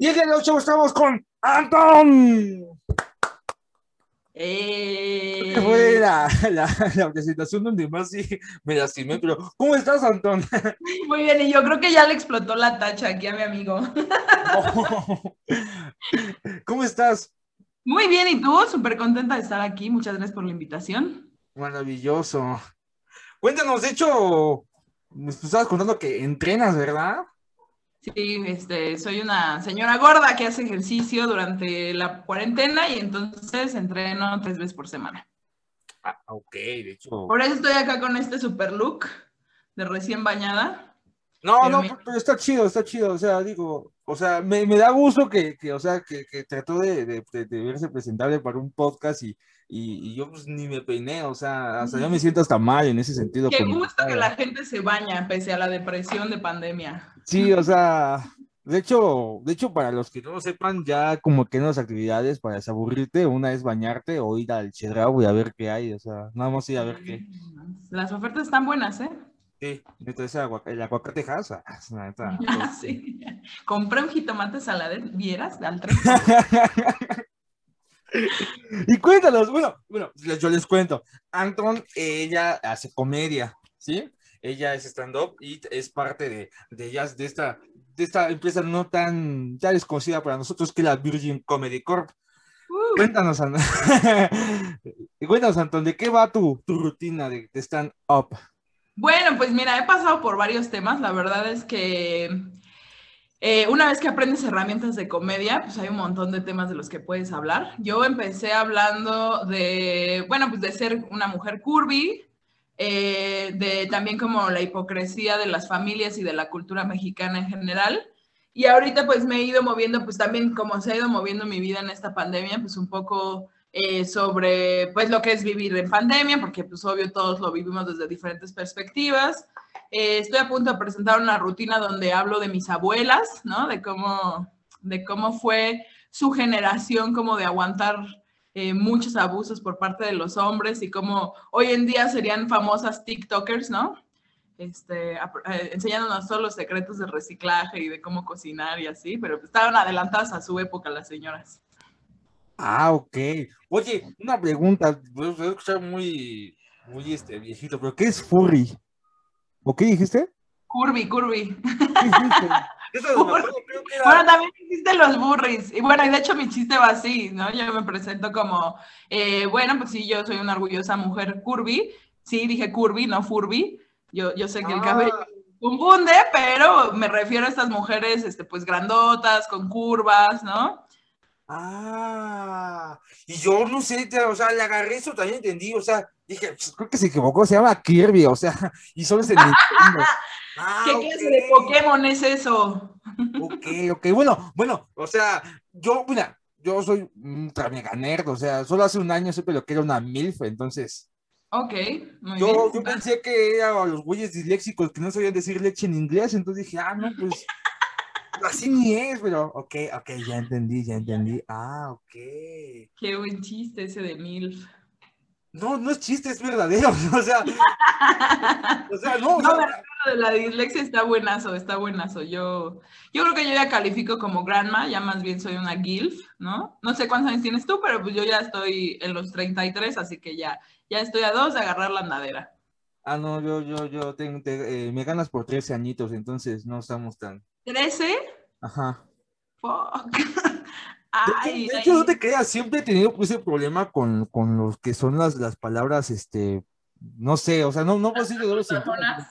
Y el día de hoy estamos con Anton. Eh, Fue la, la, la presentación donde más sí me lastimé, pero ¿cómo estás, Antón? Muy bien, y yo creo que ya le explotó la tacha aquí a mi amigo. ¿Cómo estás? Muy bien, ¿y tú? Súper contenta de estar aquí. Muchas gracias por la invitación. Maravilloso. Cuéntanos, de hecho, me estabas contando que entrenas, ¿verdad? Sí, este, soy una señora gorda que hace ejercicio durante la cuarentena y entonces entreno tres veces por semana. Ah, ok, de hecho. Por eso estoy acá con este super look de recién bañada. No, Pero no, pero está chido, está chido, o sea, digo, o sea, me, me da gusto que, que, o sea, que, que trató de, de, de- de verse presentable para un podcast y, y, y yo pues ni me peiné, o sea, hasta yo me siento hasta mal en ese sentido. Qué gusto que la gente se baña pese a la depresión de pandemia. Sí, o sea, de hecho, de hecho, para los que no lo sepan, ya como que en las actividades para desaburrirte, una es bañarte o ir al Chedraui a ver qué hay, o sea, nada más ir a ver qué. Las ofertas están buenas, ¿eh? Sí, entonces el aguacate jasa, es la neta, Sí. Compré un jitomate saladez, ¿vieras? Al. Y cuéntanos, bueno, bueno, yo les cuento. Anton, ella hace comedia, ¿sí? Ella es stand-up y es parte de, de ellas, de esta, de esta empresa no tan ya desconocida para nosotros que es la Virgin Comedy Corp. Uh, Cuéntanos, Anton. Cuéntanos, Anton, ¿de qué va tu, tu rutina de, de stand-up? Bueno, pues mira, he pasado por varios temas. La verdad es que eh, una vez que aprendes herramientas de comedia, pues hay un montón de temas de los que puedes hablar. Yo empecé hablando de, bueno, pues de ser una mujer curvy, eh, de también como la hipocresía de las familias y de la cultura mexicana en general. Y ahorita pues me he ido moviendo, pues también como se ha ido moviendo mi vida en esta pandemia, pues un poco eh, sobre pues lo que es vivir en pandemia, porque pues obvio todos lo vivimos desde diferentes perspectivas. Eh, estoy a punto de presentar una rutina donde hablo de mis abuelas, ¿no? De cómo, de cómo fue su generación como de aguantar eh, muchos abusos por parte de los hombres y cómo hoy en día serían famosas TikTokers, ¿no? Este, enseñándonos todos los secretos de reciclaje y de cómo cocinar y así, pero estaban adelantadas a su época las señoras. Ah, ok. Oye, una pregunta, voy a escuchar muy, muy este, viejito, pero ¿qué es furry? ¿O qué dijiste? Curvy, curvy. ¿Qué dijiste? Eso era- Bueno, también existen los burris. Y bueno, y de hecho mi chiste va así, ¿no? Yo me presento como, eh, bueno, pues sí, yo soy una orgullosa mujer curvy. Sí, dije curvy, no furby. Yo, yo sé que el Ah. cabello confunde, pero me refiero a estas mujeres, este, pues grandotas, con curvas, ¿no? Ah, y yo no sé, o sea, le agarré eso, también entendí, o sea, dije, pues, creo que se equivocó, se llama Kirby, o sea, y solo Nintendo. Ah, ¿Qué ok, clase de Pokémon es eso? Ok, ok, bueno, bueno, o sea, yo, mira, yo soy un nerd, o sea, solo hace un año supe lo que era una MILF, entonces, Ok, muy yo, yo pensé que eran los güeyes disléxicos que no sabían decir leche en inglés, entonces dije, ah, no, pues, así ni es, pero, ok, ok, ya entendí, ya entendí, ah, ok. Qué buen chiste ese de MILF. No, no es chiste, es verdadero. O sea, o sea, no, o No, sea, de la dislexia está buenazo, está buenazo. Yo, yo creo que yo ya califico como grandma, ya más bien soy una GILF, ¿no? No sé cuántos años tienes tú, pero pues yo ya estoy en los 33, así que ya, ya estoy a dos de agarrar la andadera. ah, no, yo, yo, yo tengo, te- eh, me ganas por 13 añitos, entonces no estamos tan. ¿13? Ajá. Fuck. De hecho, Ay, de hecho, no te creas, siempre he tenido pues, ese problema con, con los que son las, las palabras, este, no sé, o sea, no, no puedo de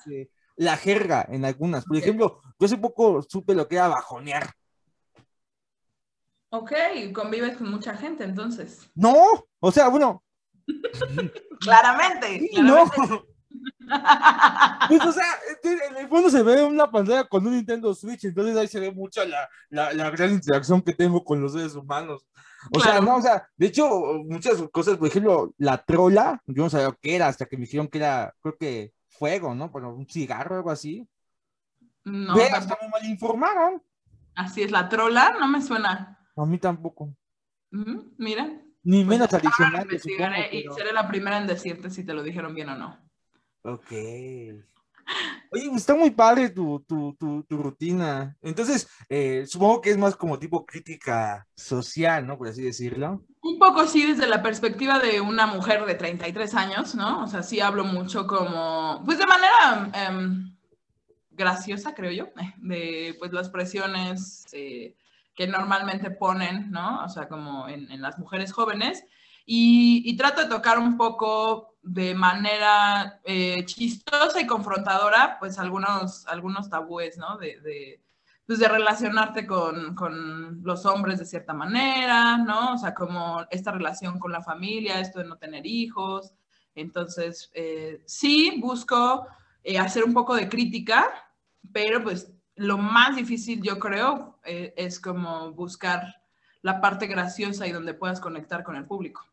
que la jerga en algunas. Por ejemplo, yo hace poco supe lo que era bajonear. Ok, convives con mucha gente entonces. No, o sea, bueno, Claramente. sí, no. Pues, o sea, este, en el fondo se ve una pantalla con un Nintendo Switch, entonces ahí se ve mucha la, la, la gran interacción que tengo con los seres humanos. O sea, no, o sea, de hecho, muchas cosas, por ejemplo, la trola, yo no sabía qué era hasta que me dijeron que era, creo que fuego, ¿no? Pero un cigarro o algo así. No, tampoco. hasta me malinformaron. así es, la trola no me suena. A mí tampoco. Mira. ni menos Pues, ahora lo adicional. investigaré y seré la primera en decirte si te lo dijeron bien o no. Ok. Oye, está muy padre tu, tu, tu, tu rutina. Entonces, eh, supongo que es más como tipo crítica social, ¿no? Por así decirlo. Un poco sí desde la perspectiva de una mujer de 33 años, ¿no? O sea, sí hablo mucho como, pues de manera em, graciosa, creo yo, de pues las presiones eh, que normalmente ponen, ¿no? O sea, como en, en las mujeres jóvenes. Y, y, trato de tocar un poco de manera eh, chistosa y confrontadora, pues algunos, algunos tabúes, ¿no? De, de, pues de relacionarte con, con, los hombres de cierta manera, ¿no? O sea, como esta relación con la familia, esto de no tener hijos. Entonces, eh, sí busco eh, hacer un poco de crítica, pero pues lo más difícil, yo creo, es como buscar la parte graciosa y donde puedas conectar con el público.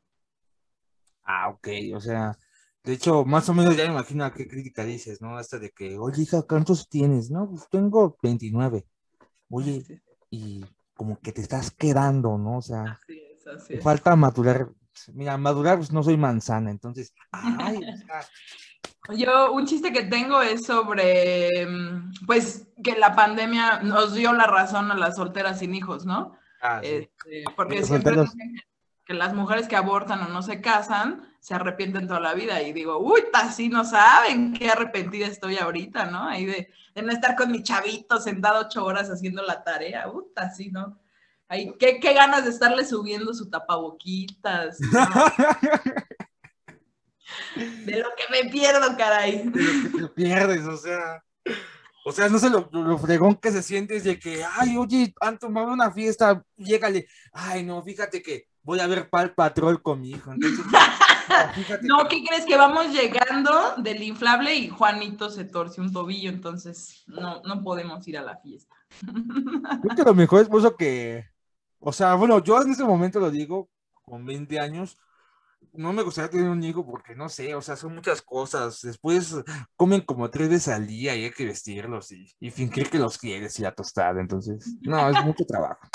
Ah, ok, o sea, de hecho, más o menos ya me imagino a qué crítica dices, ¿no? Hasta de que, oye, hija, ¿cuántos tienes? No, pues tengo 29. Oye, y como que te estás quedando, ¿no? O sea, así es, así te es. falta madurar. Mira, madurar, pues no soy manzana, entonces, ay, Yo, un chiste que tengo es sobre, pues, que la pandemia nos dio la razón a las solteras sin hijos, ¿no? ah, sí. Este, porque siempre solteros. dicen que las mujeres que abortan o no se casan se arrepienten toda la vida. Y digo, uy, así no saben qué arrepentida estoy ahorita, ¿no? Ahí de, de no estar con mi chavito sentado ocho horas haciendo la tarea, uy, así, ¿no? Ay, qué, qué ganas de estarle subiendo su tapaboquitas, ¿no? de lo que me pierdo, caray. de lo que te pierdes, o sea. O sea, no sé lo, lo- lo fregón que se siente es de que, ay, oye, han tomado una fiesta, llégale. Ay, no, fíjate que voy a ver Pal Patrol con mi hijo. Entonces, no, ¿qué crees? Que vamos llegando del inflable y Juanito se torce un tobillo, entonces no, no podemos ir a la fiesta. Creo que lo mejor es por eso que, o sea, bueno, yo en ese momento lo digo, con 20 años, no me gustaría tener un hijo porque no sé, o sea, son muchas cosas. Después comen como tres veces al día y hay que vestirlos y, y fingir que los quieres y la tostada. Entonces, no, es mucho trabajo.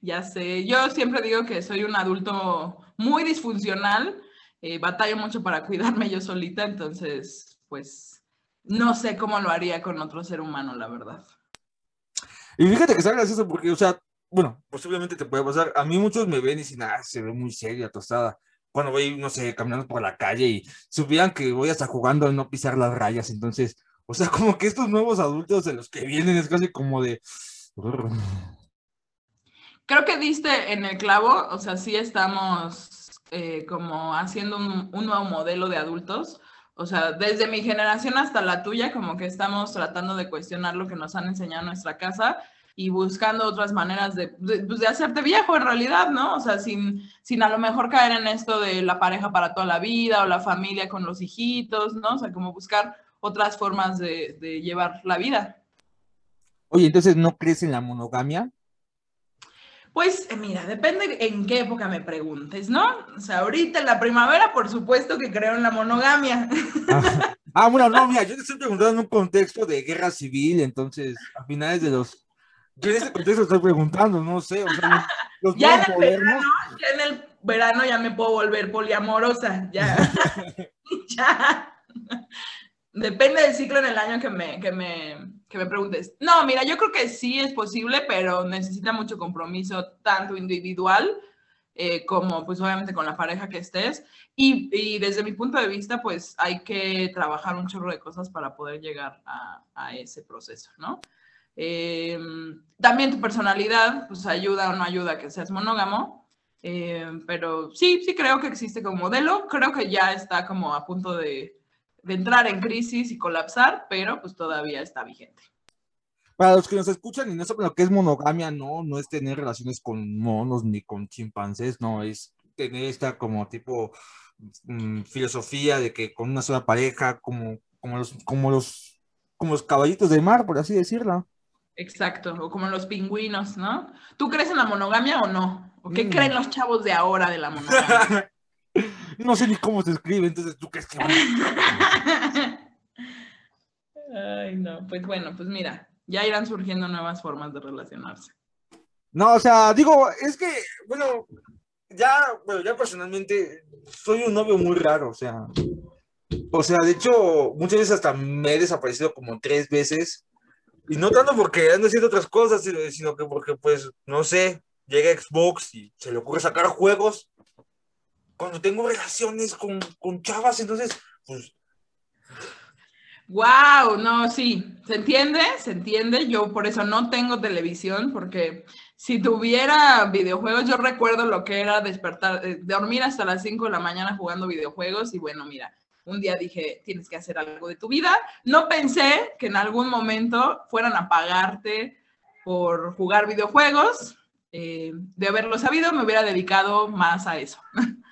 Ya sé, yo siempre digo que soy un adulto muy disfuncional, eh, batallo mucho para cuidarme yo solita, entonces, pues, no sé cómo lo haría con otro ser humano, la verdad. Y fíjate que está gracioso porque, o sea, bueno, posiblemente te puede pasar. A mí muchos me ven y dicen, ah, se ve muy seria, tostada. Cuando voy, no sé, caminando por la calle y supieran que voy hasta jugando a no pisar las rayas. Entonces, o sea, como que estos nuevos adultos de los que vienen es casi como de. Creo que diste en el clavo, o sea, sí estamos eh, como haciendo un, nuevo modelo de adultos, o sea, desde mi generación hasta la tuya, como que estamos tratando de cuestionar lo que nos han enseñado en nuestra casa y buscando otras maneras de, de, pues de hacerte viejo en realidad, ¿no? O sea, sin, sin a lo mejor caer en esto de la pareja para toda la vida o la familia con los hijitos, ¿no? O sea, como buscar otras formas de, de llevar la vida. Oye, entonces, ¿no crees en la monogamia? Pues mira, depende en qué época me preguntes, ¿no? O sea, ahorita en la primavera, por supuesto que creo en la monogamia. Ah, ah bueno, no, mira, yo te estoy preguntando en un contexto de guerra civil, entonces, a finales de los... Yo en ese contexto estoy preguntando, no sé, o sea, los, los ya, en el verano, ya en el verano ya me puedo volver poliamorosa, ya. ya. Depende del ciclo en el año que me, que, me, que me preguntes. No, mira, yo creo que sí es posible, pero necesita mucho compromiso, tanto individual eh, como pues obviamente con la pareja que estés. Y, y, desde mi punto de vista, pues hay que trabajar un chorro de cosas para poder llegar a, a ese proceso, ¿no? Eh, también tu personalidad, pues ayuda o no ayuda a que seas monógamo. Eh, pero sí, sí creo que existe como modelo. Creo que ya está como a punto de de entrar en crisis y colapsar, pero pues todavía está vigente. Para los que nos escuchan y no saben lo que es monogamia, no, no es tener relaciones con monos ni con chimpancés, no, es tener esta como tipo mmm, filosofía de que con una sola pareja, como, como, los, como, los, como los caballitos de mar, por así decirlo. Exacto, o como los pingüinos, ¿no? ¿Tú crees en la monogamia o no? ¿O qué mm. creen los chavos de ahora de la monogamia? No sé ni cómo se escribe, entonces tú crees que. Ay, no, pues bueno, pues mira, ya irán surgiendo nuevas formas de relacionarse. No, o sea, digo, es que, bueno, ya, bueno, ya personalmente soy un novio muy raro, o sea, o sea, de hecho, muchas veces hasta me he desaparecido como tres veces, y no tanto porque ando haciendo otras cosas, sino que porque, pues, no sé, llega Xbox y se le ocurre sacar juegos. Cuando tengo relaciones con, con chavas, entonces, pues... Wow, no, sí, se entiende, se entiende. Yo por eso no tengo televisión, porque si tuviera videojuegos, yo recuerdo lo que era despertar, eh, dormir hasta las 5 de la mañana jugando videojuegos y bueno, mira, un día dije, tienes que hacer algo de tu vida. No pensé que en algún momento fueran a pagarte por jugar videojuegos. Eh, de haberlo sabido, me hubiera dedicado más a eso.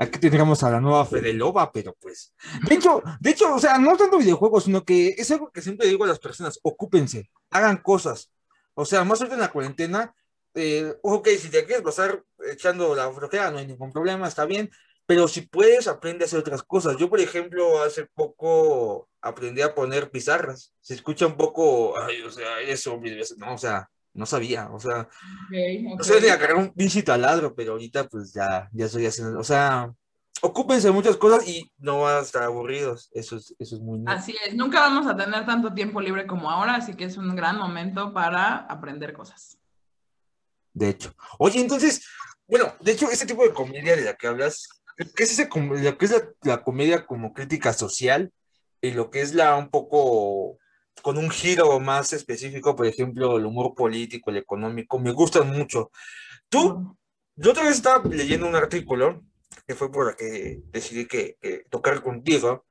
Aquí tendríamos a la nueva Fede Loba, pero pues. De hecho, de hecho, o sea, no tanto videojuegos, sino que es algo que siempre digo a las personas: ocúpense, hagan cosas. O sea, más ahorita en la cuarentena, eh, ok, si te quieres pasar echando la flojera, no hay ningún problema, está bien, pero si puedes, aprende a hacer otras cosas. Yo, por ejemplo, hace poco aprendí a poner pizarras. Se escucha un poco, ay, o sea, eso, no, o sea, no sabía, o sea, no sé de agarrar un pinche taladro, pero ahorita pues ya, ya estoy haciendo, o sea, ocúpense de muchas cosas y no van a estar aburridos, eso es, eso es muy... Así es, nunca vamos a tener tanto tiempo libre como ahora, así que es un gran momento para aprender cosas. De hecho. Oye, entonces, bueno, de hecho, ese tipo de comedia de la que hablas, ¿qué es ese, lo que es la, la comedia como crítica social y lo que es la un poco con un giro más específico, por ejemplo, el humor político, el económico, me gustan mucho. Tú, yo otra vez estaba leyendo un artículo, que fue por la que decidí que, tocar contigo,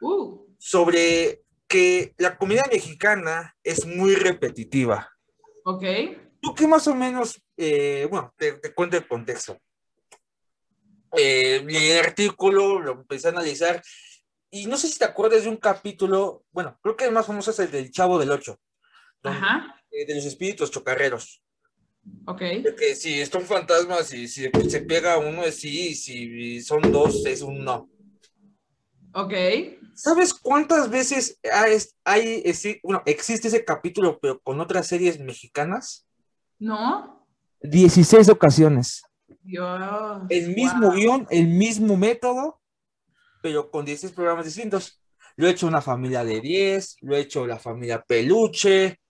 uh. sobre que la comida mexicana es muy repetitiva. Ok. ¿Tú qué más o menos, eh, bueno, te, cuento el contexto? Eh, el artículo, lo empecé a analizar y no sé si te acuerdas de un capítulo, bueno, creo que el más famoso es el del Chavo del Ocho. Ajá. Eh, de los espíritus chocarreros. Ok. que si son fantasmas y si se pega uno es sí, y si son dos es un no. Ok. ¿Sabes cuántas veces hay, hay bueno, existe ese capítulo, pero con otras series mexicanas? No. 16 ocasiones. Dios. El mismo guion, el mismo método, pero con 16 programas distintos. Lo he hecho una familia de 10, lo he hecho la familia peluche.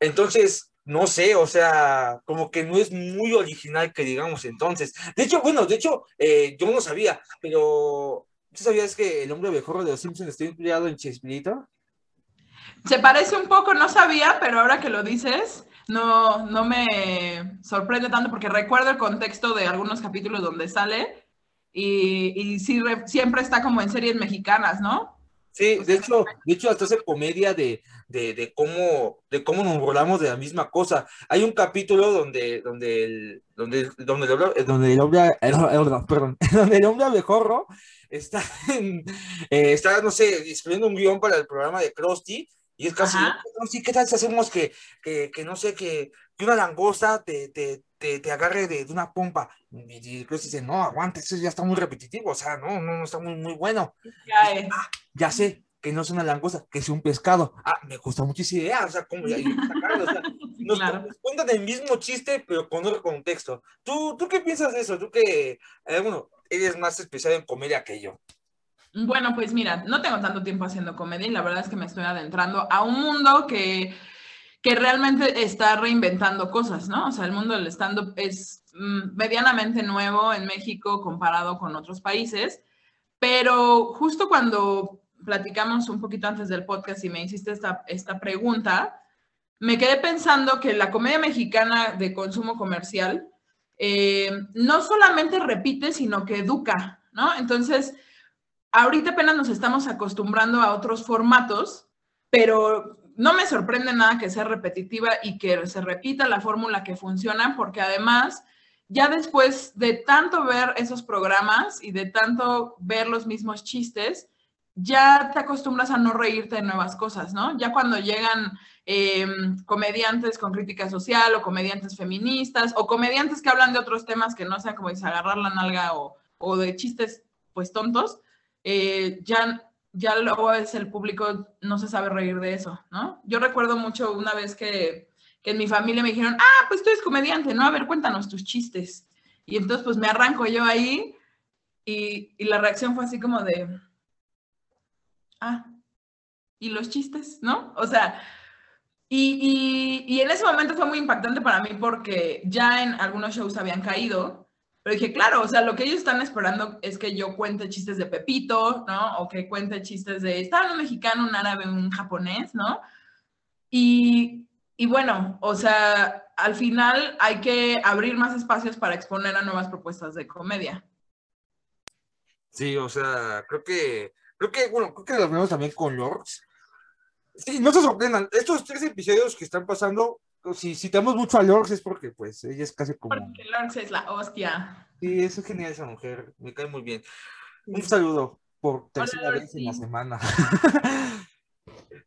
Entonces, no sé, o sea, como que no es muy original que digamos entonces. De hecho, bueno, de hecho, eh, yo no sabía, pero ¿tú sabías que el hombre mejor de los Simpsons está inspirado en Chespirito? Se parece un poco, no sabía, pero ahora que lo dices, no, no me sorprende tanto porque recuerdo el contexto de algunos capítulos donde sale y, sí, siempre está como en series mexicanas, ¿no? Sí, de hecho, de hecho hasta hace comedia de, de, cómo, de cómo nos volamos de la misma cosa. Hay un capítulo donde, donde el, donde, donde el hombre, donde el hombre, perdón, donde el hombre abejorro está, en, eh, está, no sé, escribiendo un guion para el programa de Krusty, y es casi, ¿qué tal si hacemos que, que, que no sé, que, que una langosta te, te, te, te agarre de, de, una pompa. Y Chris dice, no, aguanta, eso ya está muy repetitivo, o sea, no, no, no está muy, muy bueno. Ya, es. Ah, ya sé que no es una langosta, que es un pescado. Ah, me gusta mucho esa idea, o sea, como ya, o sea, nos, claro. cuentan el mismo chiste, pero con otro contexto. ¿Tú, tú qué piensas de eso? Tú que, eh, bueno, eres más especial en comedia que yo. Bueno, pues mira, no tengo tanto tiempo haciendo comedia y la verdad es que me estoy adentrando a un mundo que que realmente está reinventando cosas, ¿no? O sea, el mundo del stand-up es mm, medianamente nuevo en México comparado con otros países, pero justo cuando platicamos un poquito antes del podcast y me hiciste esta, esta pregunta, me quedé pensando que la comedia mexicana de consumo comercial eh, no solamente repite, sino que educa, ¿no? Entonces, ahorita apenas nos estamos acostumbrando a otros formatos, pero no me sorprende nada que sea repetitiva y que se repita la fórmula que funciona, porque además, ya después de tanto ver esos programas y de tanto ver los mismos chistes, ya te acostumbras a no reírte de nuevas cosas, ¿no? Ya cuando llegan em, comediantes con crítica social o comediantes feministas o comediantes que hablan de otros temas que no sean como dice agarrar la nalga o, de chistes pues tontos, eh, ya ya luego es el público no se sabe reír de eso, ¿no? Yo recuerdo mucho una vez que, en mi familia me dijeron, ah, pues tú eres comediante, ¿no? A ver, cuéntanos tus chistes. Y entonces pues me arranco yo ahí y, y la reacción fue así como de, ah, ¿y los chistes? ¿No? O sea, y, y, y, en ese momento fue muy impactante para mí porque ya en algunos shows habían caído, pero dije, claro, o sea, lo que ellos están esperando es que yo cuente chistes de Pepito, ¿no? O que cuente chistes de, estaba un mexicano, un árabe, un japonés, ¿no? Y, y bueno, o sea, al final hay que abrir más espacios para exponer a nuevas propuestas de comedia. Sí, o sea, creo que, creo que, bueno, creo que lo vemos también con Lords Sí, no se sorprendan. Estos tres episodios que están pasando, si citamos mucho a Lorx es porque, pues, ella es casi como. Porque Lorx es la hostia. Sí, es genial esa mujer. Me cae muy bien. Un saludo por tercera vez en la semana.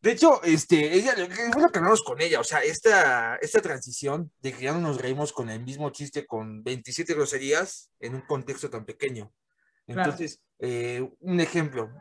De hecho, este, ella, fue lo que hablamos con ella, o sea, esta, esta transición de que ya no nos reímos con el mismo chiste con 27 groserías en un contexto tan pequeño. Entonces, eh, un ejemplo,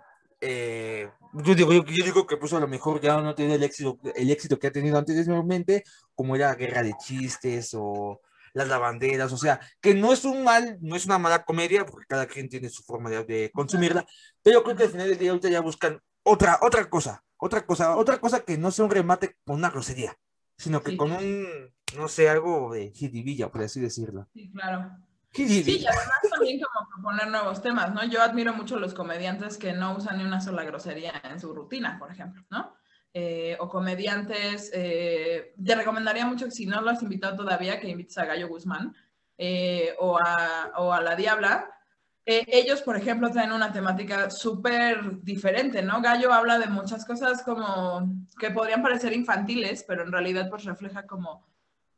eh, yo, digo, yo, digo que pues a lo mejor ya no tiene el éxito, el éxito que ha tenido anteriormente, como era Guerra de Chistes o Las Lavanderas, o sea, que no es un mal, no es una mala comedia, porque cada quien tiene su forma de, consumirla, pero creo que al final del día ahorita ya buscan otra, otra cosa, otra cosa, otra cosa que no sea un remate con una grosería, sino que con un, no sé, algo de jiribilla, por así decirlo. Sí, claro. Sí, y además también como proponer nuevos temas, ¿no? Yo admiro mucho los comediantes que no usan ni una sola grosería en su rutina, por ejemplo, ¿no? Eh, o comediantes, eh, te recomendaría mucho que si no lo has invitado todavía, que invites a Gallo Guzmán eh, o, a, o, a, La Diabla. ellos, por ejemplo, traen una temática súper diferente, ¿no? Gallo habla de muchas cosas como que podrían parecer infantiles, pero en realidad pues refleja como,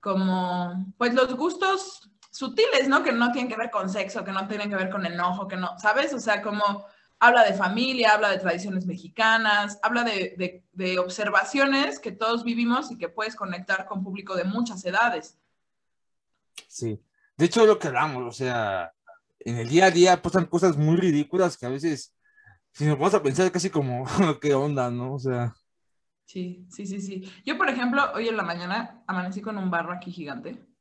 como pues los gustos sutiles, ¿no? Que no tienen que ver con sexo, que no tienen que ver con enojo, que no, ¿sabes? O sea, como habla de familia, habla de tradiciones mexicanas, habla de, de, observaciones que todos vivimos y que puedes conectar con público de muchas edades. Sí, de hecho lo que hablamos, o sea, en el día a día pasan cosas muy ridículas que a veces, si nos vamos a pensar casi como, ¿qué onda, no? O sea... Sí, sí, sí, sí. Yo, por ejemplo, hoy en la mañana amanecí con un barro aquí gigante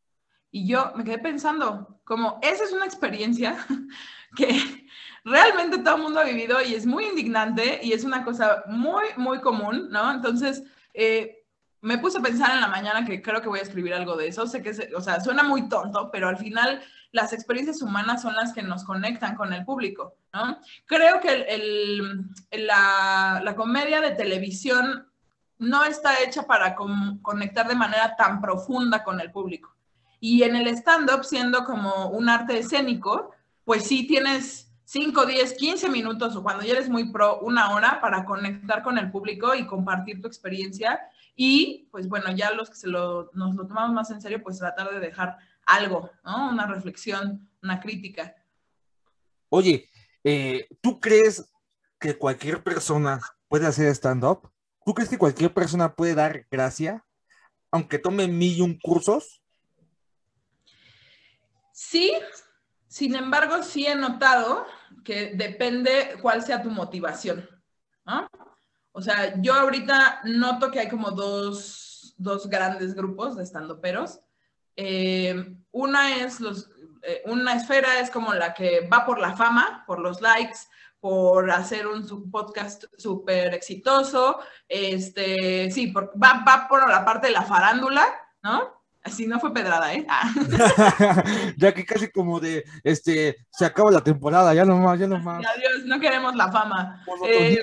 y yo me quedé pensando, como esa es una experiencia que realmente todo el mundo ha vivido y es muy indignante y es una cosa muy, muy común, ¿no? Entonces, eh, me puse a pensar en la mañana que creo que voy a escribir algo de eso. Sé que, o sea, suena muy tonto, pero al final las experiencias humanas son las que nos conectan con el público, ¿no? Creo que el, la, la, comedia de televisión no está hecha para conectar de manera tan profunda con el público. Y en el stand-up, siendo como un arte escénico, pues sí tienes 5, 10, 15 minutos o cuando ya eres muy pro, una hora para conectar con el público y compartir tu experiencia. Y pues bueno, ya los que se lo, nos lo tomamos más en serio, pues tratar de dejar algo, ¿no? Una reflexión, una crítica. Oye, eh, ¿tú crees que cualquier persona puede hacer stand-up? ¿Tú crees que cualquier persona puede dar gracia, aunque tome mil y un cursos? Sí, sin embargo, sí he notado que depende cuál sea tu motivación. O sea, yo ahorita noto que hay como dos, grandes grupos de estandoperos. Eh, una es los, eh, una esfera es como la que va por la fama, por los likes, por hacer un podcast súper exitoso. Este, sí, va, va por la parte de la farándula, ¿no? Así no fue pedrada, ¿eh? Ah. ya que casi como de, este, se acaba la temporada, ya nomás, ya nomás. Adiós, no queremos la fama. Eh,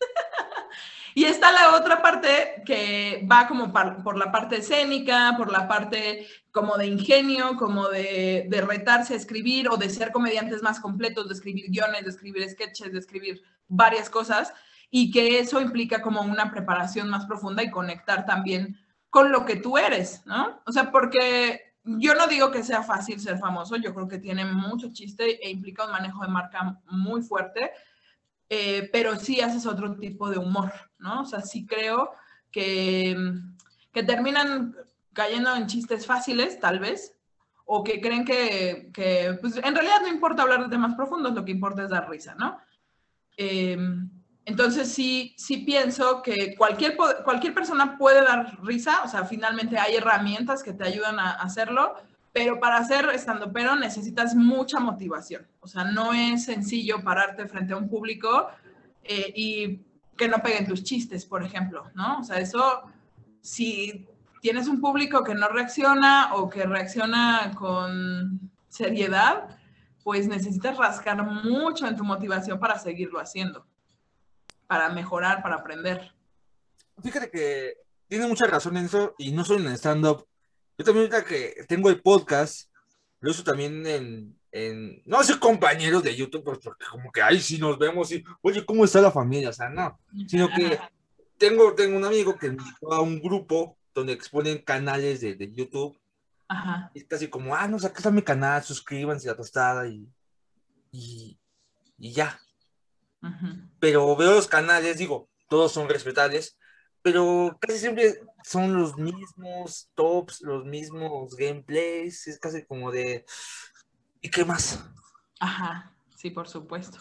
y está la otra parte que va como por la parte escénica, por la parte como de ingenio, como de, de, retarse a escribir o de ser comediantes más completos, de escribir guiones, de escribir sketches, de escribir varias cosas, y que eso implica como una preparación más profunda y conectar también con lo que tú eres, ¿no? O sea, porque yo no digo que sea fácil ser famoso, yo creo que tiene mucho chiste e implica un manejo de marca muy fuerte, eh, pero sí haces otro tipo de humor, ¿no? O sea, sí creo que, que terminan cayendo en chistes fáciles, tal vez, o que creen que, que pues, en realidad no importa hablar de temas profundos, lo que importa es dar risa, ¿no? Eh, entonces sí, sí pienso que cualquier, cualquier persona puede dar risa, o sea, finalmente hay herramientas que te ayudan a hacerlo, pero para ser estando pero necesitas mucha motivación. O sea, no es sencillo pararte frente a un público eh, y que no peguen tus chistes, por ejemplo, ¿no? O sea, eso, si tienes un público que no reacciona o que reacciona con seriedad, pues necesitas rascar mucho en tu motivación para seguirlo haciendo, para mejorar, para aprender. Fíjate que tiene mucha razón en eso y no solo en stand-up. Yo también ahorita que tengo el podcast, lo uso también en, en no ser compañeros de YouTube, pues, porque como que ahí sí nos vemos y, oye, ¿cómo está la familia? O sea, no, sino que tengo, tengo un amigo que me invitó a un grupo donde exponen canales de, de YouTube. Ajá. Y es casi como, ah, no, acá está mi canal, suscríbanse a Tostada y, y, y ya. Pero veo los canales, digo, todos son respetables, pero casi siempre son los mismos tops, los mismos gameplays, es casi como de, ¿y qué más? Ajá, sí, por supuesto.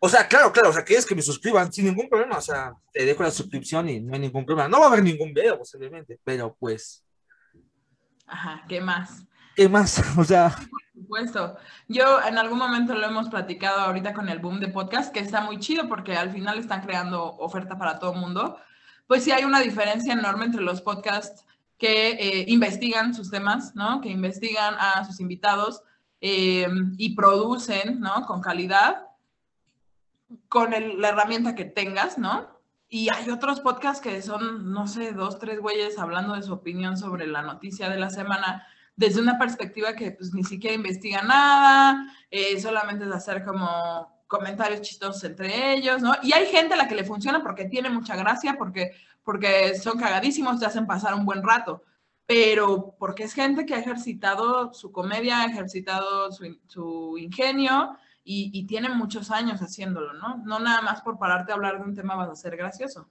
O sea, claro, claro, o sea, quieres que me suscriban sin ningún problema, o sea, te dejo la suscripción y no hay ningún problema. No va a haber ningún video, posiblemente, pero pues, Ajá, ¿qué más? ¿Qué más? O sea, Por supuesto. Yo en algún momento lo hemos platicado ahorita con el boom de podcast, que está muy chido porque al final están creando oferta para todo el mundo. Pues sí hay una diferencia enorme entre los podcasts que eh, investigan sus temas, ¿no? Que investigan a sus invitados eh, y producen, ¿no? Con calidad, con el- la herramienta que tengas, ¿no? Y hay otros podcasts que son, no sé, dos, tres güeyes hablando de su opinión sobre la noticia de la semana desde una perspectiva que pues ni siquiera investiga nada, eh, solamente es hacer como comentarios chistosos entre ellos, ¿no? Y hay gente a la que le funciona porque tiene mucha gracia, porque, porque son cagadísimos, te hacen pasar un buen rato, pero porque es gente que ha ejercitado su comedia, ha ejercitado su, su ingenio y, y tiene muchos años haciéndolo, ¿no? No nada más por pararte a hablar de un tema vas a ser gracioso.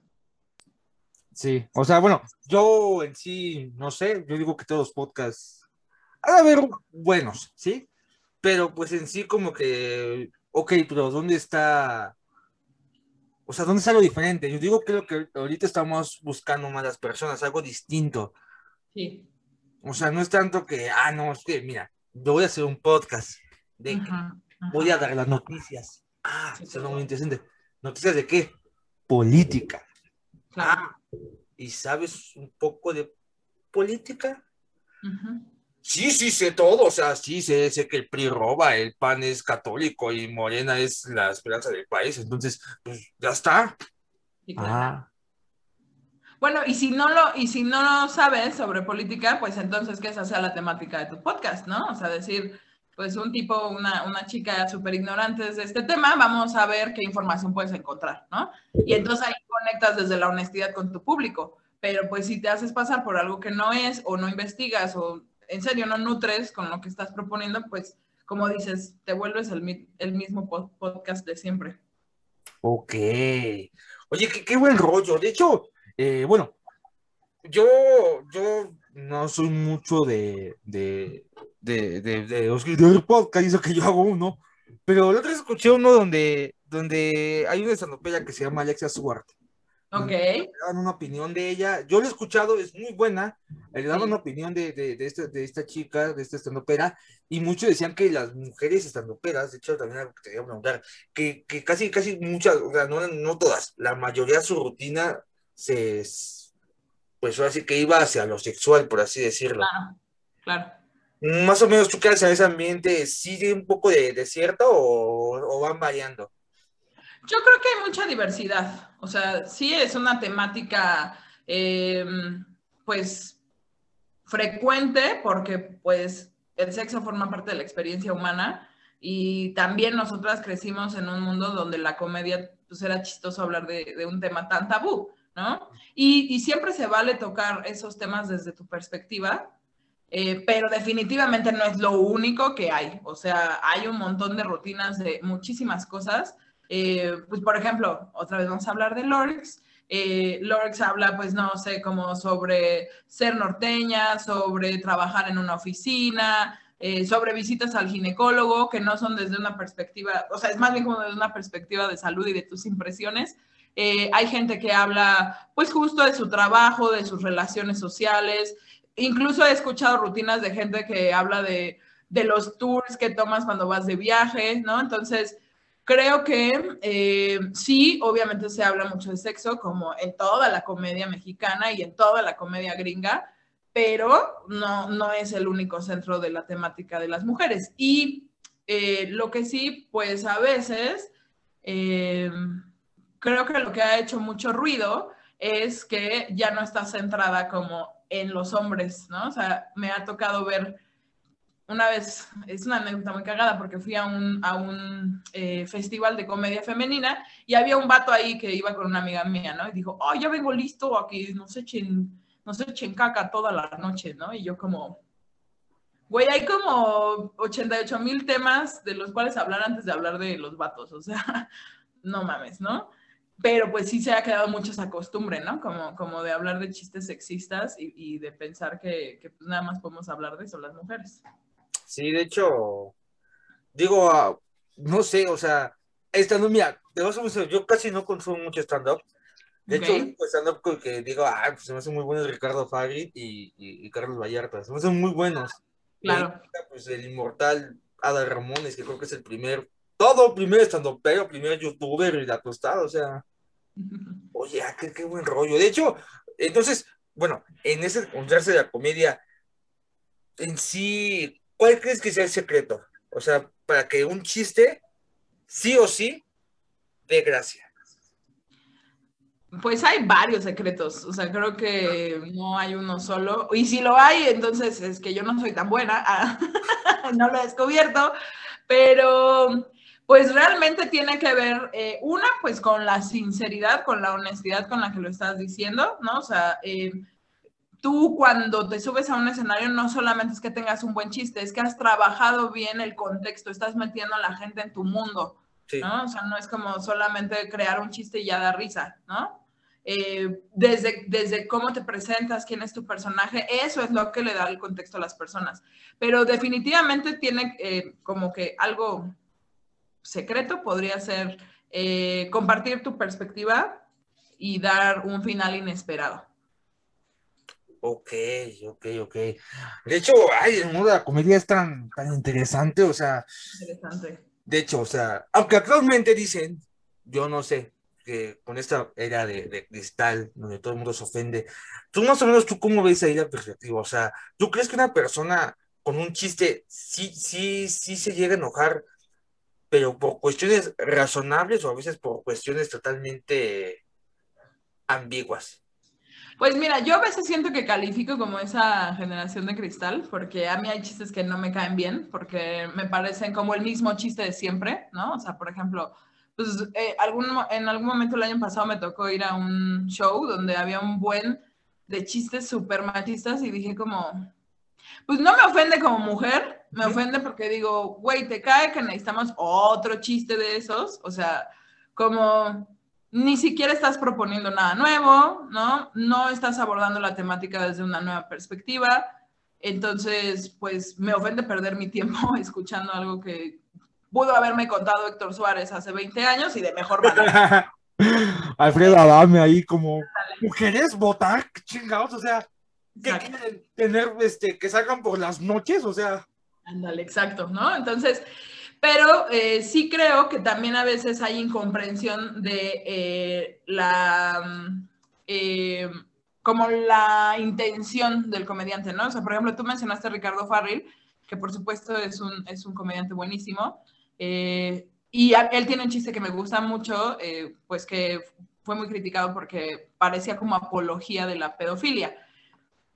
sí, o sea, bueno, yo en sí, no sé, yo digo que todos los podcasts, ha de haber buenos, ¿sí? Pero pues en sí como que, ok, pero ¿dónde está? O sea, ¿dónde está lo diferente? Yo digo que lo que ahorita estamos buscando más las personas, algo distinto. Sí. O sea, no es tanto que, ah, no, es que, mira, yo voy a hacer un podcast de Ajá, ajá. voy a dar las noticias. Ah, eso es muy interesante. ¿Noticias de qué? Política. Claro. Ah, ¿y sabes un poco de política? Ujú. Sí, sí, sé todo. O sea, sí, sé, sé que el PRI roba, el PAN es católico y Morena es la esperanza del país. Entonces, pues ya está. Claro. Ah, Bueno, y si no lo, y si no lo sabes sobre política, pues entonces que esa sea la temática de tu podcast, ¿no? O sea, decir, pues un tipo, una, una chica súper ignorante de este tema, vamos a ver qué información puedes encontrar, ¿no? Y entonces ahí conectas desde la honestidad con tu público. Pero pues si te haces pasar por algo que no es, o no investigas, o en serio no nutres con lo que estás proponiendo, pues como dices, te vuelves el, mi- el mismo po- podcast de siempre. ok. Oye, qué, buen rollo. De hecho, eh, bueno, yo, yo no soy mucho de, de, de, de, de, podcast, eso que yo hago uno, pero la otra vez escuché uno donde, donde hay una estandopera que se llama Alexia Swart. Ok, daban una opinión de ella. Yo lo he escuchado, es muy buena. Le daban Sí. una opinión de, de, de, esta, de esta chica, de esta estandopera, y muchos decían que las mujeres estandoperas, de hecho, también algo que te quería preguntar, que, que casi, casi muchas, o sea, no, no todas, la mayoría de su rutina se, pues ahora sí que iba hacia lo sexual, por así decirlo. claro, claro. Más o menos, ¿tú qué haces en ese ambiente? ¿Sigue un poco de desierto o, o van variando? Yo creo que hay mucha diversidad. O sea, sí es una temática, eh, pues, frecuente porque, pues, el sexo forma parte de la experiencia humana y también nosotras crecimos en un mundo donde la comedia, pues, era chistoso hablar de, de un tema tan tabú, ¿no? Y, y siempre se vale tocar esos temas desde tu perspectiva, eh, pero definitivamente no es lo único que hay. O sea, hay un montón de rutinas de muchísimas cosas. Eh, pues, por ejemplo, otra vez vamos a hablar de Lorix. Eh, Lorix habla, pues, no sé, como sobre ser norteña, sobre trabajar en una oficina, eh, sobre visitas al ginecólogo, que no son desde una perspectiva, o sea, es más bien como desde una perspectiva de salud y de tus impresiones. Eh, hay gente que habla, pues, justo de su trabajo, de sus relaciones sociales, incluso he escuchado rutinas de gente que habla de, de los tours que tomas cuando vas de viaje, ¿no? Entonces, creo que eh, sí, obviamente se habla mucho de sexo, como en toda la comedia mexicana y en toda la comedia gringa, pero no, no es el único centro de la temática de las mujeres. Y eh, lo que sí, pues a veces, eh, creo que lo que ha hecho mucho ruido es que ya no está centrada como en los hombres, ¿no? O sea, me ha tocado ver una vez, es una anécdota muy cagada porque fui a un, a un eh, festival de comedia femenina y había un vato ahí que iba con una amiga mía, ¿no? Y dijo, oh, ya vengo listo aquí, no sé echen, no sé echen caca toda la noche, ¿no? Y yo como, güey, hay como 88 mil temas de los cuales hablar antes de hablar de los vatos, o sea, no mames, ¿no? Pero pues sí se ha quedado mucho esa costumbre, ¿no? Como, como de hablar de chistes sexistas y, de pensar que, que pues nada más podemos hablar de eso las mujeres. Sí, de hecho, digo, ah, no sé, o sea, stand-up, mira, yo casi no consumo mucho stand-up. De hecho, pues stand-up que digo, ah, pues se me hacen muy buenos Ricardo Farid y, y, Carlos Vallarta, se me hacen muy buenos. Claro. pues el inmortal Ada Ramones, que creo que es el primer, todo primer stand-up, pero primer youtuber y la tostada, o sea, oye, ah, qué, qué buen rollo. De hecho, entonces, bueno, en ese encontrarse de la comedia, en sí, ¿cuál crees que sea el secreto? O sea, para que un chiste, sí o sí, dé gracia. Pues hay varios secretos, o sea, creo que no hay uno solo. Y si lo hay, entonces es que yo no soy tan buena, ah, no lo he descubierto, pero pues realmente tiene que ver, eh, una, pues con la sinceridad, con la honestidad con la que lo estás diciendo, ¿no? O sea, eh, tú cuando te subes a un escenario no solamente es que tengas un buen chiste, es que has trabajado bien el contexto, estás metiendo a la gente en tu mundo, ¿no? O sea, no es como solamente crear un chiste y ya da risa, ¿no? Eh, desde, desde cómo te presentas, quién es tu personaje, eso es lo que le da el contexto a las personas. Pero definitivamente tiene eh, como que algo secreto, podría ser eh, compartir tu perspectiva y dar un final inesperado. Ok, ok, ok. De hecho, ay, el mundo de la comedia es tan, tan interesante, o sea. Interesante. De hecho, o sea, aunque actualmente dicen, yo no sé, que con esta era de, cristal, donde todo el mundo se ofende, tú más o menos, ¿tú cómo ves ahí la perspectiva? O sea, ¿tú crees que una persona con un chiste sí, sí, sí se llega a enojar, pero por cuestiones razonables o a veces por cuestiones totalmente ambiguas? Pues mira, yo a veces siento que califico como esa generación de cristal, porque a mí hay chistes que no me caen bien, porque me parecen como el mismo chiste de siempre, ¿no? O sea, por ejemplo, pues eh, algún, en algún momento el año pasado me tocó ir a un show donde había un buen de chistes súper machistas y dije como, pues no me ofende como mujer, me ofende porque digo, güey, te cae que necesitamos otro chiste de esos, o sea, como ni siquiera estás proponiendo nada nuevo, ¿no? No estás abordando la temática desde una nueva perspectiva. Entonces, pues me ofende perder mi tiempo escuchando algo que pudo haberme contado Héctor Suárez hace 20 años y de mejor manera. Alfredo Adame ahí como mujeres votar, chingados, o sea, ¿qué quieren tener este que salgan por las noches? O sea. Ándale, exacto, ¿no? Entonces, pero eh, sí creo que también a veces hay incomprensión de eh, la, mm, eh, como la intención del comediante, ¿no? O sea, por ejemplo, tú mencionaste a Ricardo Farril, que por supuesto es un, es un comediante buenísimo, y él tiene un chiste que me gusta mucho, pues que fue muy criticado porque parecía como apología de la pedofilia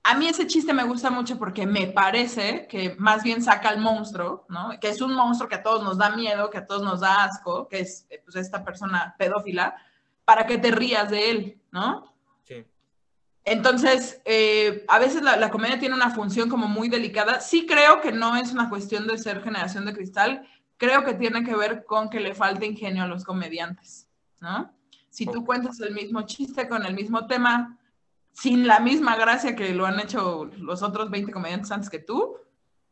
a mí ese chiste me gusta mucho porque me parece que más bien saca al monstruo, ¿no? Que es un monstruo que a todos nos da miedo, que a todos nos da asco, que es eh, pues, esta persona pedófila, para que te rías de él, ¿no? Sí. Entonces, eh, a veces la, la, comedia tiene una función como muy delicada. Sí creo que no es una cuestión de ser generación de cristal, creo que tiene que ver con que le falta ingenio a los comediantes, ¿no? Si tú cuentas el mismo chiste con el mismo tema, sin la misma gracia que lo han hecho los otros 20 comediantes antes que tú,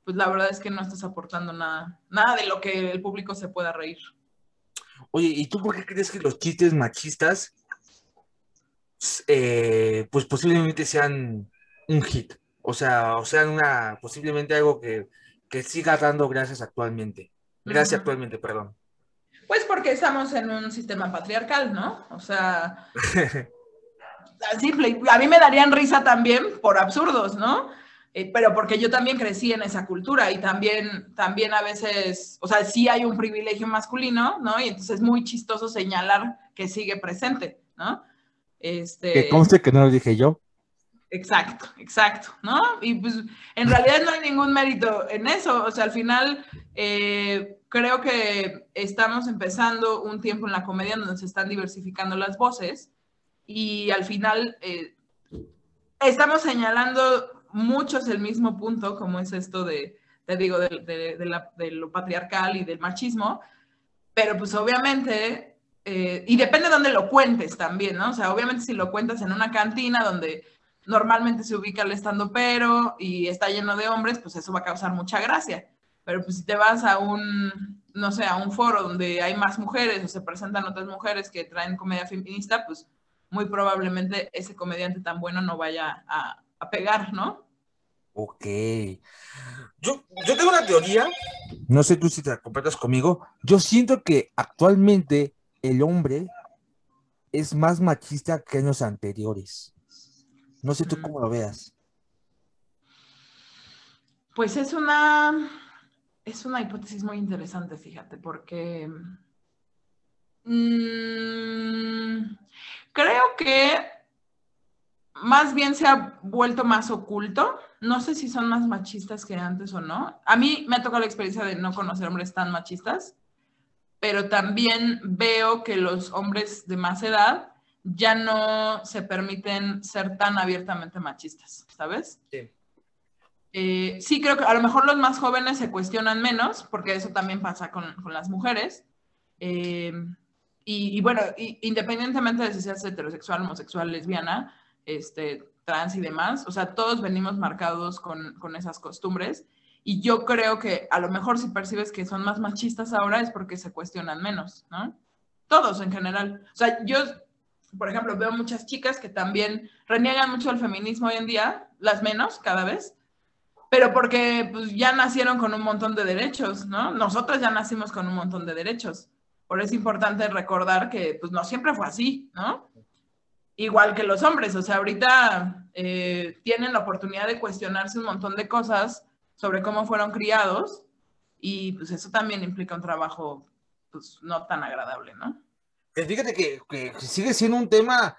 pues la verdad es que no estás aportando nada, nada de lo que el público se pueda reír. Oye, ¿y tú por qué crees que los chistes machistas, eh, pues posiblemente sean un hit? o sea, o sea, una, posiblemente algo que, que siga dando gracias actualmente. Gracias actualmente, perdón. Pues porque estamos en un sistema patriarcal, ¿no? O sea, simple. A mí me darían risa también por absurdos, ¿no? Eh, pero porque yo también crecí en esa cultura y también, también a veces, o sea, sí hay un privilegio masculino, ¿no? Y entonces es muy chistoso señalar que sigue presente, ¿no? Este... Que conste que no lo dije yo. Exacto, exacto, ¿no? Y pues en realidad no hay ningún mérito en eso, o sea, al final eh, creo que estamos empezando un tiempo en la comedia donde se están diversificando las voces y al final eh, estamos señalando muchos el mismo punto, como es esto de, te digo, de, lo patriarcal y del machismo, pero pues obviamente, eh, y depende de dónde lo cuentes también, ¿no? O sea, obviamente si lo cuentas en una cantina donde normalmente se ubica el estando pero y está lleno de hombres, pues eso va a causar mucha gracia. Pero pues si te vas a un, no sé, a un foro donde hay más mujeres o se presentan otras mujeres que traen comedia feminista, pues muy probablemente ese comediante tan bueno no vaya a, pegar, ¿no? Ok. Yo, yo tengo una teoría, no sé tú si te compartas conmigo, yo siento que actualmente el hombre es más machista que en los anteriores. No sé tú cómo lo veas. Pues es una, es una hipótesis muy interesante, fíjate, porque mm, creo que más bien se ha vuelto más oculto. No sé si son más machistas que antes o no. A mí me ha tocado la experiencia de no conocer hombres tan machistas, pero también veo que los hombres de más edad ya no se permiten ser tan abiertamente machistas, ¿sabes? Sí. Eh, sí, creo que a lo mejor los más jóvenes se cuestionan menos, porque eso también pasa con, las mujeres. Eh, y, bueno, independientemente de si seas heterosexual, homosexual, lesbiana, este, trans y demás, o sea, todos venimos marcados con, con esas costumbres. Y yo creo que a lo mejor si percibes que son más machistas ahora es porque se cuestionan menos, ¿no? Todos en general. O sea, yo por ejemplo, veo muchas chicas que también reniegan mucho el feminismo hoy en día, las menos cada vez, pero porque pues, ya nacieron con un montón de derechos, ¿no? Nosotras ya nacimos con un montón de derechos. Por eso es importante recordar que pues no siempre fue así, ¿no? Igual que los hombres, o sea, ahorita eh, tienen la oportunidad de cuestionarse un montón de cosas sobre cómo fueron criados y pues eso también implica un trabajo pues no tan agradable, ¿no? fíjate que, sigue siendo un tema,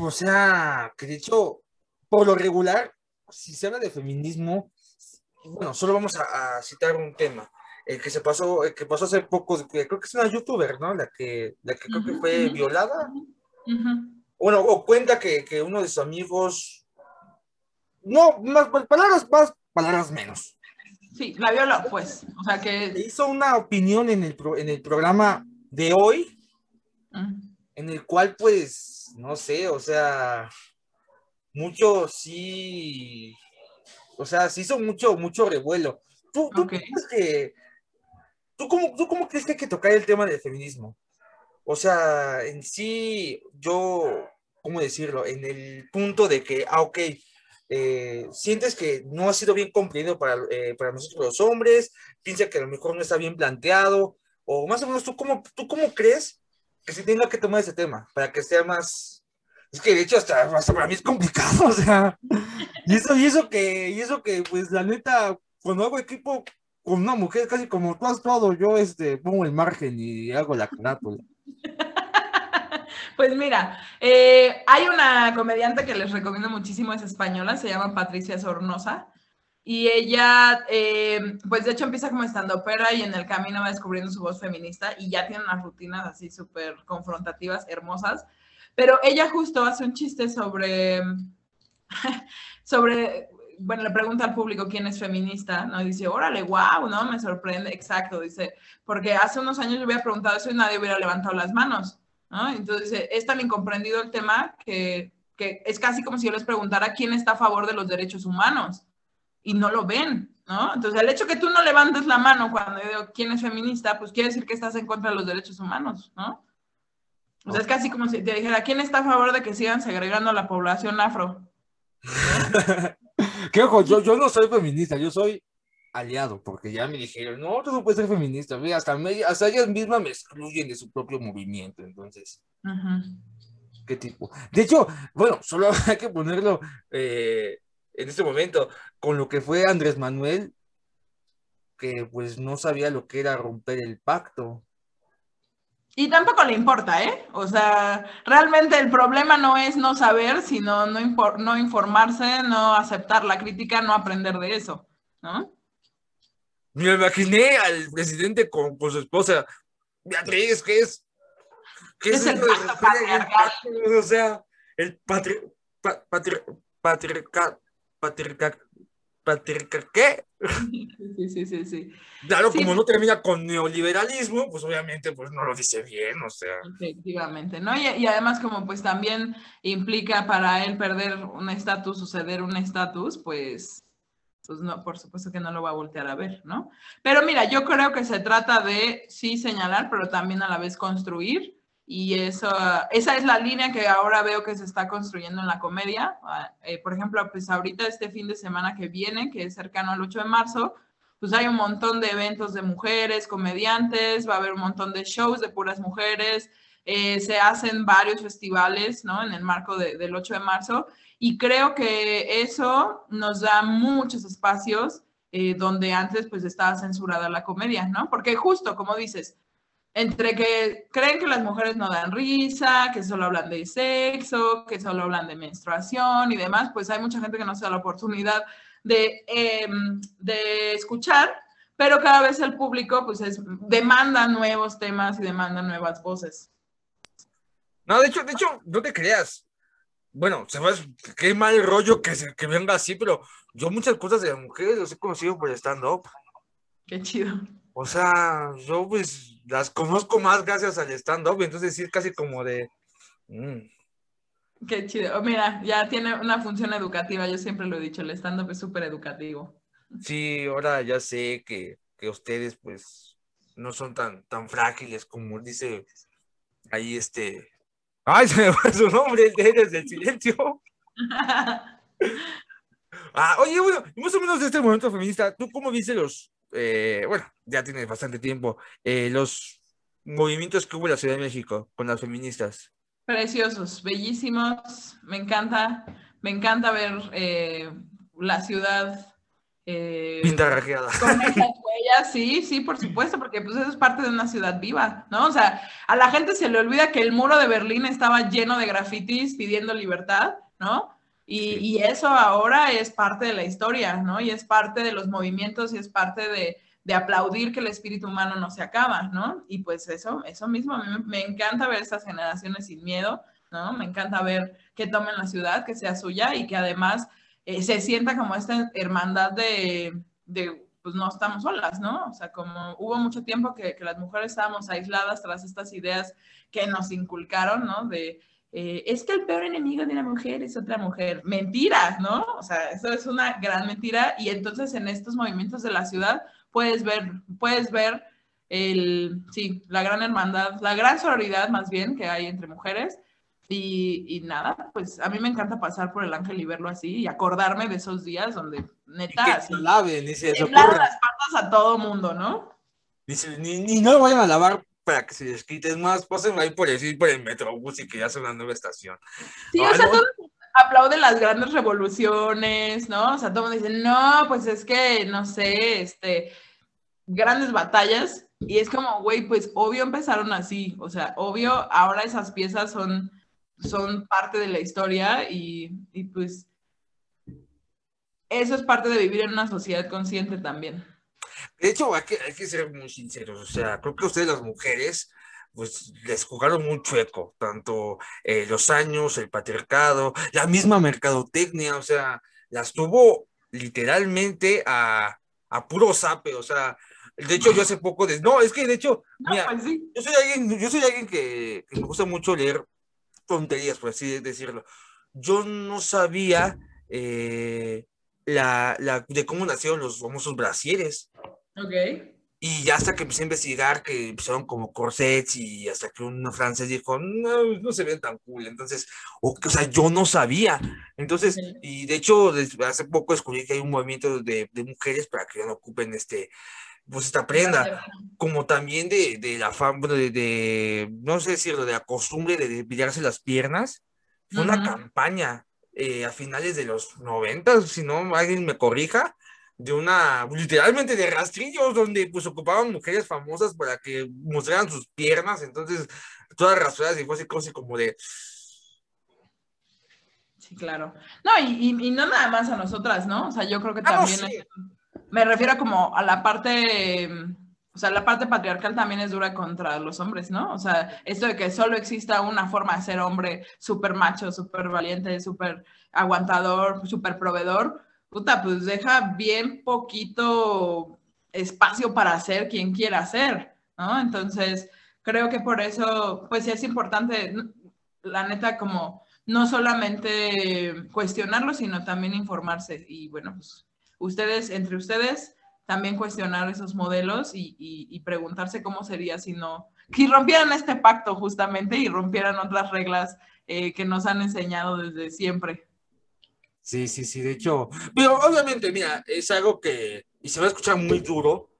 o sea, que de hecho, por lo regular, si se habla de feminismo, bueno, solo vamos a, citar un tema. El que se pasó, el que pasó hace poco, creo que es una youtuber, ¿no? La que, la que creo que fue violada. Bueno, o cuenta que, que, uno de sus amigos, no, más palabras más, palabras menos. Sí, la violó, pues. O sea que. Hizo una opinión en el, en el programa de hoy en el cual pues, no sé, o sea, mucho sí, o sea, se hizo mucho, mucho revuelo. ¿Tú, tú crees que, tú cómo, tú cómo crees que hay que tocar el tema del feminismo? O sea, en sí, yo, ¿cómo decirlo? En el punto de que, ah, ok, eh, sientes que no ha sido bien comprendido para, eh, para nosotros los hombres, piensa que a lo mejor no está bien planteado, o más o menos, ¿tú cómo, tú cómo crees que sí tenga que tomar ese tema para que sea más. Es que de hecho hasta, para mí es complicado, o sea. Y eso, y eso que, y eso que, pues la neta, cuando hago equipo con una mujer, casi como tú has todo, yo este, pongo el margen y hago la carátula. Pues mira, eh, hay una comediante que les recomiendo muchísimo, es española, se llama Patricia Sornosa. Y ella, eh, pues de hecho empieza como estando opera y en el camino va descubriendo su voz feminista y ya tiene unas rutinas así súper confrontativas, hermosas. Pero ella justo hace un chiste sobre, sobre, bueno, le pregunta al público quién es feminista, ¿no? Y dice, órale, wow, ¿no? Me sorprende, exacto, dice, porque hace unos años yo hubiera preguntado eso y nadie hubiera levantado las manos, ¿no? Entonces dice, es tan incomprendido el tema que, que es casi como si yo les preguntara quién está a favor de los derechos humanos y no lo ven, ¿no? Entonces, el hecho que tú no levantes la mano cuando yo digo quién es feminista, pues quiere decir que estás en contra de los derechos humanos, ¿no? O sea, es casi como si te dijera, ¿quién está a favor de que sigan segregando a la población afro? Que ojo, yo, yo no soy feminista, yo soy aliado, porque ya me dijeron, no, tú no puedes ser feminista, mira, hasta, hasta ellas mismas me excluyen de su propio movimiento, entonces. ¿Qué tipo? De hecho, bueno, solo hay que ponerlo eh, en este momento con lo que fue Andrés Manuel, que pues no sabía lo que era romper el pacto. Y tampoco le importa, ¿eh? O sea, realmente el problema no es no saber, sino no, no informarse, no aceptar la crítica, no aprender de eso, ¿no? Me imaginé al presidente con, su esposa, Beatriz, ¿qué es? ¿Qué es, el patriarcal? O sea, el patri, patri, patriarcal, ¿qué? Sí, sí, sí, sí. Claro, como no termina con neoliberalismo, pues obviamente pues no lo dice bien, o sea. Efectivamente, ¿no? Y, y además como pues también implica para él perder un estatus o ceder un estatus, pues pues no, por supuesto que no lo va a voltear a ver, ¿no? Pero mira, yo creo que se trata de sí señalar, pero también a la vez construir. Y eso, esa es la línea que ahora veo que se está construyendo en la comedia. Ah, eh, por ejemplo, pues ahorita este fin de semana que viene, que es cercano al 8 de marzo, pues hay un montón de eventos de mujeres, comediantes, va a haber un montón de shows de puras mujeres, eh, se hacen varios festivales, ¿no? En el marco del 8 de marzo. Y creo que eso nos da muchos espacios eh, donde antes pues estaba censurada la comedia, ¿no? Porque justo, como dices, entre que creen que las mujeres no dan risa, que solo hablan de sexo, que solo hablan de menstruación y demás, pues hay mucha gente que no se da la oportunidad de, em, de escuchar, pero cada vez el público pues es, demanda nuevos temas y demanda nuevas voces. No, de hecho, de hecho, no te creas bueno, se qué mal rollo que, que venga así, pero yo muchas cosas de mujeres las he conocido por stand-up. Qué chido. O sea, yo pues las conozco más gracias al stand-up, entonces sí es casi como de... Mm. Qué chido. Mira, ya tiene una función educativa, yo siempre lo he dicho, el stand-up es súper educativo. Sí, ahora ya sé que, que ustedes pues no son tan, tan frágiles como dice ahí este Ay, se me fue su nombre, el de desde el silencio. Ah, oye, bueno, más o menos de este momento feminista, ¿tú cómo viste los, eh, bueno, ya tienes bastante tiempo, eh, los movimientos que hubo en la Ciudad de México con las feministas? Preciosos, bellísimos, me encanta, me encanta ver eh, la ciudad eh, Pintarrajeada. Con esas huellas, sí, sí, por supuesto, porque pues eso es parte de una ciudad viva, ¿no? O sea, a la gente se le olvida que el muro de Berlín estaba lleno de grafitis pidiendo libertad, ¿no? Y, eso ahora es parte de la historia, ¿no? Y es parte de los movimientos y es parte de, de, aplaudir que el espíritu humano no se acaba, ¿no? Y pues eso, eso mismo, a mí me, me encanta ver estas generaciones sin miedo, ¿no? Me encanta ver que tomen la ciudad, que sea suya y que además eh, se sienta como esta hermandad de, de, pues no estamos solas, ¿no? O sea, como hubo mucho tiempo que, que, las mujeres estábamos aisladas tras estas ideas que nos inculcaron, ¿no? De, eh, es que el peor enemigo de una mujer es otra mujer. Mentira, ¿no? O sea, eso es una gran mentira. Y entonces en estos movimientos de la ciudad puedes ver, puedes ver el, sí, la gran hermandad, la gran sororidad más bien que hay entre mujeres y, nada, pues a mí me encanta pasar por el ángel y verlo así y acordarme de esos días donde neta. Y que laven, dice eso. las patas a todo mundo, ¿no? Dice, ni, ni no lo vayan a lavar para que se les más, pasen ahí por el, por el metrobús y que ya sea una nueva estación. Sí, o sea, todos aplauden las grandes revoluciones, ¿no? O sea, todo el mundo dice, no, pues es que, no sé, este, grandes batallas. Y es como, güey, pues obvio empezaron así. O sea, obvio, ahora esas piezas son son parte de la historia y, pues eso es parte de vivir en una sociedad consciente también. De hecho, hay que, hay que ser muy sinceros, o sea, creo que ustedes las mujeres, pues les jugaron muy chueco, tanto eh, los años, el patriarcado, la misma mercadotecnia, o sea, las tuvo literalmente a, a puro sape, o sea, de hecho yo hace poco, de, no, es que de hecho, mira, pues yo soy alguien, yo soy alguien que, que me gusta mucho leer tonterías, por así decirlo. Yo no sabía eh, la, la, de cómo nacieron los famosos brasieres. Ok. Y ya hasta que empecé a investigar que empezaron como corsets y hasta que un francés dijo, no, no se ven tan cool. Entonces, o, o sea, yo no sabía. Entonces, y de hecho, hace poco descubrí que hay un movimiento de, de mujeres para que no ocupen este, pues esta prenda, como también de, de la fama, de, de, no sé decirlo, de la costumbre de depilarse las piernas. Fue una campaña eh, a finales de los 90, si no alguien me corrija, de una, literalmente de rastrillos, donde pues ocupaban mujeres famosas para que mostraran sus piernas, entonces todas rastradas y fue así, como de... Sí, claro. No, y, y, no nada más a nosotras, ¿no? O sea, yo creo que ah, también... me refiero como a la parte... O sea, la parte patriarcal también es dura contra los hombres, ¿no? O sea, esto de que solo exista una forma de ser hombre súper macho, súper valiente, súper aguantador, súper proveedor, puta, pues deja bien poquito espacio para ser quien quiera ser, ¿no? Entonces, creo que por eso, pues sí es importante, la neta, como no solamente cuestionarlo, sino también informarse. Y bueno, pues ustedes, entre ustedes, también cuestionar esos modelos y, preguntarse cómo sería si no, si rompieran este pacto justamente y rompieran otras reglas eh, que nos han enseñado desde siempre. Sí, sí, sí, de hecho, pero obviamente, mira, es algo que, y se va a escuchar muy duro,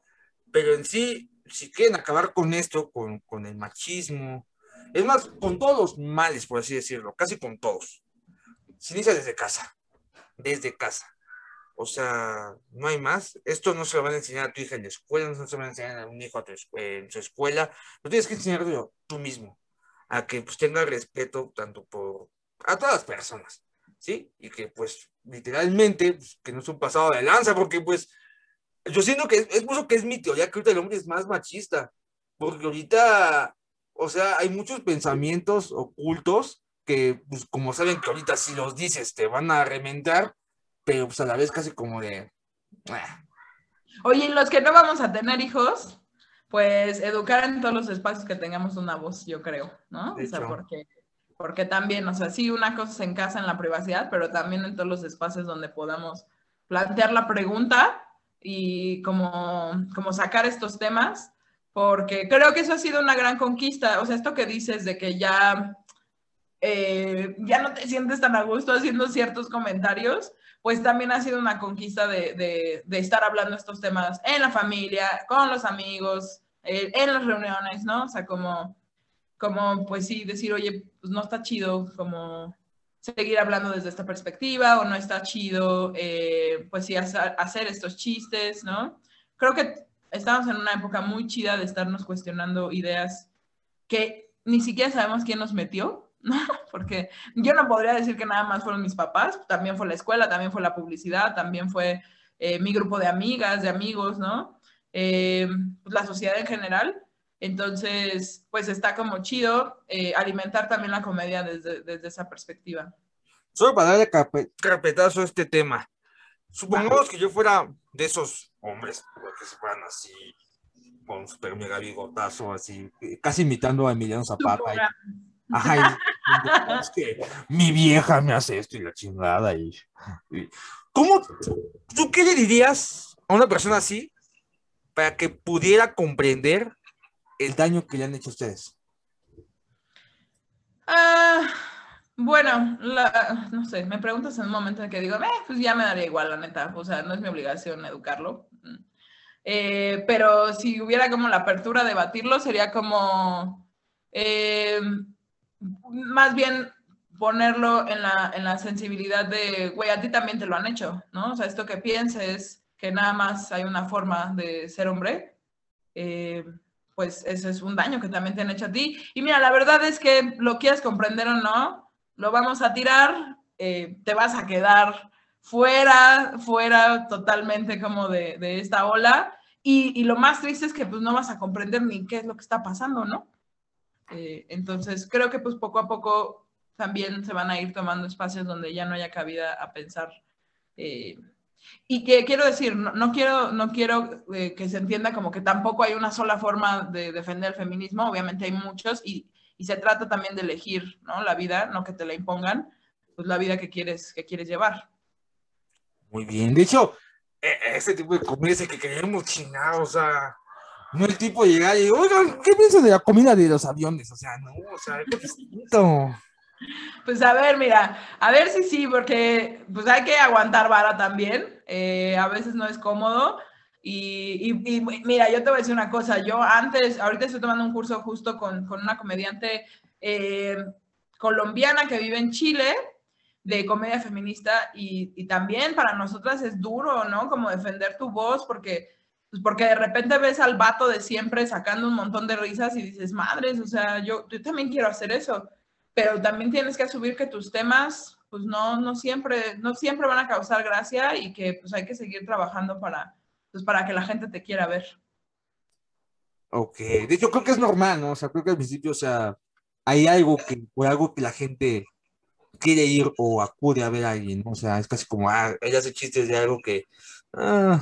pero en sí, si quieren acabar con esto, con, con el machismo, es más, con todos los males, por así decirlo, casi con todos, se inicia desde casa, desde casa. O sea, no hay más. Esto no se lo van a enseñar a tu hija en la escuela, no se lo van a enseñar a un hijo en su escuela. Lo tienes que enseñarlo tú mismo, a que pues, tenga respeto tanto por a todas las personas ¿sí? Y que pues literalmente, pues, que no es un pasado de lanza, porque pues yo siento que es, es que es mi teoría que ahorita el hombre es más machista, porque ahorita, o sea, hay muchos pensamientos ocultos que, pues como saben que ahorita si los dices te van a reventar, pero pues a la vez casi como de... Ah". Oye, los que no vamos a tener hijos, pues educar en todos los espacios que tengamos una voz, yo creo, ¿no? o sea, porque porque también, o sea, sí, una cosa es en casa, en la privacidad, pero también en todos los espacios donde podamos plantear la pregunta y como, como sacar estos temas, porque creo que eso ha sido una gran conquista, o sea, esto que dices de que ya, eh, ya no te sientes tan a gusto haciendo ciertos comentarios, pues también ha sido una conquista de, de, de estar hablando estos temas en la familia, con los amigos, eh, en las reuniones, ¿no? O sea, como como pues sí, decir, oye, pues no está chido como seguir hablando desde esta perspectiva o no está chido, eh, pues sí, hacer, estos chistes, ¿no? Creo que estamos en una época muy chida de estarnos cuestionando ideas que ni siquiera sabemos quién nos metió, ¿no? Porque yo no podría decir que nada más fueron mis papás, también fue la escuela, también fue la publicidad, también fue eh, mi grupo de amigas, de amigos, ¿no? Eh, pues la sociedad en general. Entonces, pues está como chido eh, alimentar también la comedia desde, desde, esa perspectiva. Solo para darle carpetazo a este tema. Supongamos que yo fuera de esos hombres, que se fueran así, con super mega bigotazo, así, casi imitando a Emiliano Zapata. Ajá, es que mi vieja me hace esto y la chingada. Y, y, ¿Cómo, tú qué le dirías a una persona así para que pudiera comprender el daño que le han hecho a ustedes? Ah, bueno, no sé, me preguntas en un momento en que digo, eh, pues ya me daría igual, la neta, o sea, no es mi obligación educarlo. Eh, pero si hubiera como la apertura de debatirlo, sería como, eh, más bien ponerlo en la, en la sensibilidad de, güey, a ti también te lo han hecho, ¿no? O sea, esto que pienses que nada más hay una forma de ser hombre, eh, pues ese es un daño que también te han hecho a ti. Y mira, la verdad es que lo quieres comprender o no, lo vamos a tirar, eh, te vas a quedar fuera, fuera totalmente como de, de esta ola. Y, y, lo más triste es que pues no vas a comprender ni qué es lo que está pasando, ¿no? Eh, entonces, creo que pues poco a poco también se van a ir tomando espacios donde ya no haya cabida a pensar eh, y que quiero decir, no, quiero, no quiero eh, que se entienda como que tampoco hay una sola forma de defender el feminismo, obviamente hay muchos y, y, se trata también de elegir ¿no? la vida, no que te la impongan, pues la vida que quieres, que quieres llevar. Muy bien, de hecho, e, ese tipo de comedia que queremos chingar, o sea, No el tipo llegar y oigan, ¿qué piensan de la comida de los aviones? O sea, no, o sea, es distinto. Pues a ver, mira, a ver si sí, porque pues hay que aguantar vara también. Eh, a veces no es cómodo. Y, mira, yo te voy a decir una cosa. Yo antes, ahorita estoy tomando un curso justo con, con una comediante eh, colombiana que vive en Chile de comedia feminista y, y, también para nosotras es duro, ¿no? Como defender tu voz porque, pues porque de repente ves al vato de siempre sacando un montón de risas y dices, madres, o sea, yo, yo también quiero hacer eso pero también tienes que asumir que tus temas, pues no, no, siempre, no siempre van a causar gracia y que pues hay que seguir trabajando para, pues, para que la gente te quiera ver. Ok, de hecho creo que es normal, ¿no? O sea, creo que al principio, o sea, hay algo que, o algo que la gente quiere ir o acude a ver a alguien, ¿no? O sea, es casi como, ah, ella hace chistes de algo que, ah,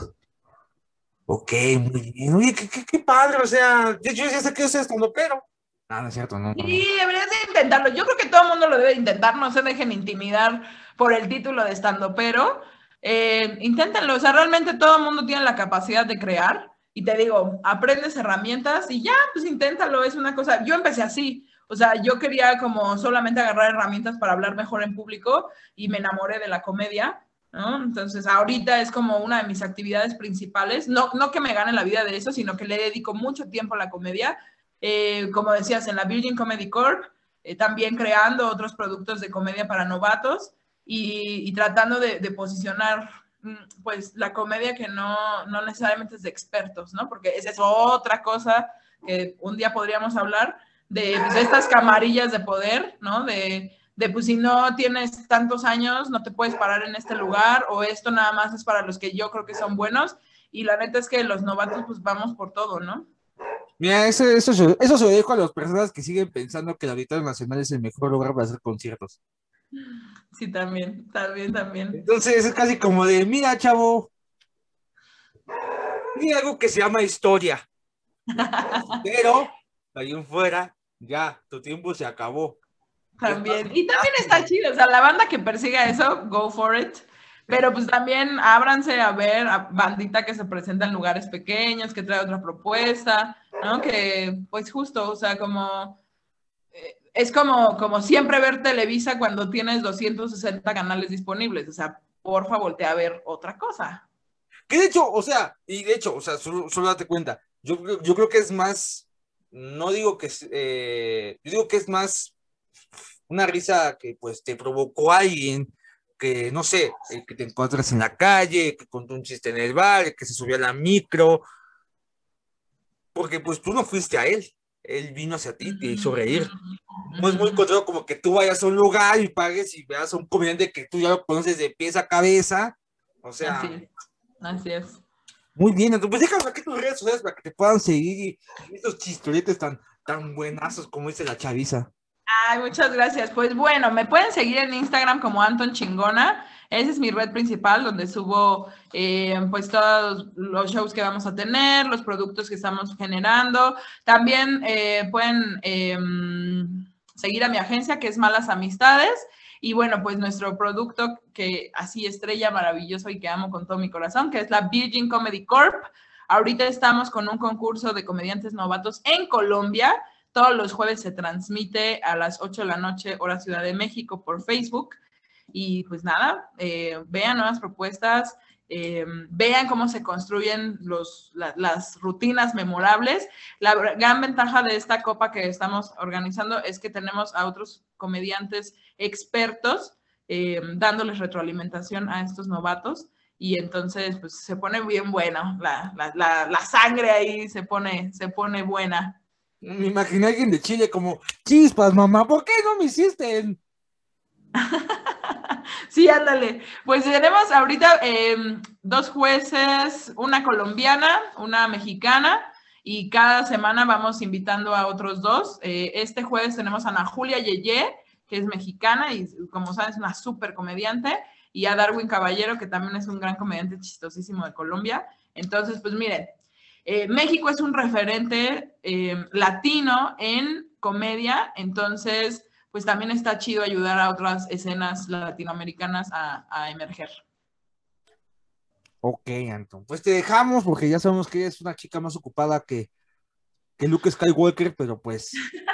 ok, muy bien, qué, padre, o sea, yo, yo ya sé que es esto, pero Ah, no es cierto, no. Sí, deberías de intentarlo. Yo creo que todo el mundo lo debe intentar, no se dejen intimidar por el título de estando, pero eh, inténtenlo. O sea, realmente todo el mundo tiene la capacidad de crear. Y te digo, aprendes herramientas y ya, pues inténtalo. Es una cosa. Yo empecé así. O sea, yo quería como solamente agarrar herramientas para hablar mejor en público y me enamoré de la comedia. ¿no? Entonces, ahorita es como una de mis actividades principales. No, no que me gane la vida de eso, sino que le dedico mucho tiempo a la comedia eh, como decías, en la Virgin Comedy Corp, eh, también creando otros productos de comedia para novatos y, tratando de, posicionar mm, pues la comedia que no, no, necesariamente es de expertos, ¿no? Porque esa es otra cosa que un día podríamos hablar de pues, estas camarillas de poder, ¿no? De, de pues si no tienes tantos años, no te puedes parar en este lugar o esto nada más es para los que yo creo que son buenos y la neta es que los novatos pues vamos por todo, ¿no? Mira, eso, eso, eso se lo dejo a las personas que siguen pensando que el Auditorio Nacional es el mejor lugar para hacer conciertos. Sí, también, también, también. Entonces es casi como de, mira, chavo, mira algo que se llama historia. Pero, ahí en fuera, ya, tu tiempo se acabó. También. Y también está chido, o sea, la banda que persiga eso, go for it. Pero pues también ábranse a ver a bandita que se presenta en lugares pequeños, que trae otra propuesta, ¿no? Que pues justo, o sea, como eh, es como, como siempre ver Televisa cuando tienes 260 canales disponibles, o sea, por favor, te a ver otra cosa. Que de hecho, o sea, y de hecho, o sea, solo, date cuenta, yo, yo creo que es más, no digo que eh, yo digo que es más una risa que pues te provocó alguien que, no sé, el que te encuentras en la calle, que contó un chiste en el bar, que se subió a la micro, porque pues tú no fuiste a él, él vino hacia ti, te hizo reír. No es muy encontrado como que tú vayas a un lugar y pagues y veas a un comediante que tú ya lo conoces de pies a cabeza, o sea... Así es. Muy bien, entonces pues déjame aquí tus redes sociales para que te puedan seguir y estos chistoretes tan, tan buenazos como dice la chaviza. Ay, muchas gracias. Pues bueno, me pueden seguir en Instagram como Anton Chingona. Esa es mi red principal donde subo eh, pues todos los shows que vamos a tener, los productos que estamos generando. También eh, pueden em, seguir a mi agencia que es Malas Amistades. Y bueno, pues nuestro producto que así estrella maravilloso y que amo con todo mi corazón, que es la Virgin Comedy Corp. Ahorita estamos con un concurso de comediantes novatos en Colombia todos los jueves se transmite a las 8 de la noche, hora Ciudad de México, por Facebook. Y pues nada, eh, vean nuevas propuestas, eh, vean cómo se construyen los, las rutinas memorables. La gran ventaja de esta copa que estamos organizando es que tenemos a otros comediantes expertos eh, dándoles retroalimentación a estos novatos y entonces pues se pone bien buena, la, la, la, sangre ahí se pone, se pone buena. Me imaginé a alguien de Chile como, chispas, mamá, ¿por qué no me hiciste? sí, ándale. Pues tenemos ahorita em, dos jueces, una colombiana, una mexicana, y cada semana vamos invitando a otros dos. Eh, este jueves tenemos a Ana Julia Yeye, que es mexicana y como sabes, es una súper comediante, y a Darwin Caballero, que también es un gran comediante chistosísimo de Colombia. Entonces, pues miren, eh, México es un referente eh, latino en comedia, entonces, pues también está chido ayudar a otras escenas latinoamericanas a, emerger. Ok, Anton. Pues te dejamos porque ya sabemos que es una chica más ocupada que, que Luke Skywalker, pero pues.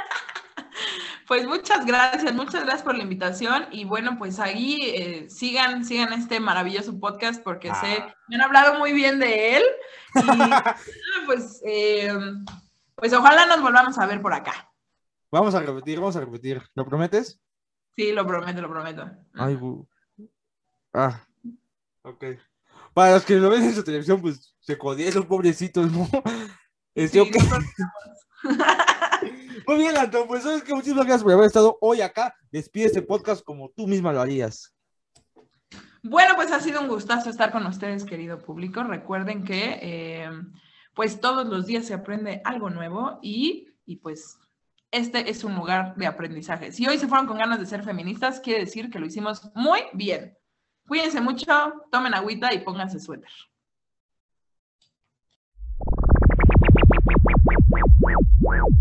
Pues muchas gracias, muchas gracias por la invitación y bueno, pues ahí eh, sigan, sigan este maravilloso podcast porque sé, Ah. me han hablado muy bien de él y pues, eh, pues ojalá nos volvamos a ver por acá. Vamos a repetir, vamos a repetir. ¿Lo prometes? Sí, lo prometo, lo prometo. Ay, bu- Ah, ok. Para los que lo ven en su televisión, pues se jodieron, pobrecitos, ¿no? Este, Sí, ok. nosotros- Muy bien, Anton, pues sabes que muchísimas gracias por haber estado hoy acá. Despide este podcast como tú misma lo harías. Bueno, pues ha sido un gustazo estar con ustedes, querido público. Recuerden que eh, pues todos los días se aprende algo nuevo y, y pues este es un lugar de aprendizaje. Si hoy se fueron con ganas de ser feministas, quiere decir que lo hicimos muy bien. Cuídense mucho, tomen agüita y pónganse suéter.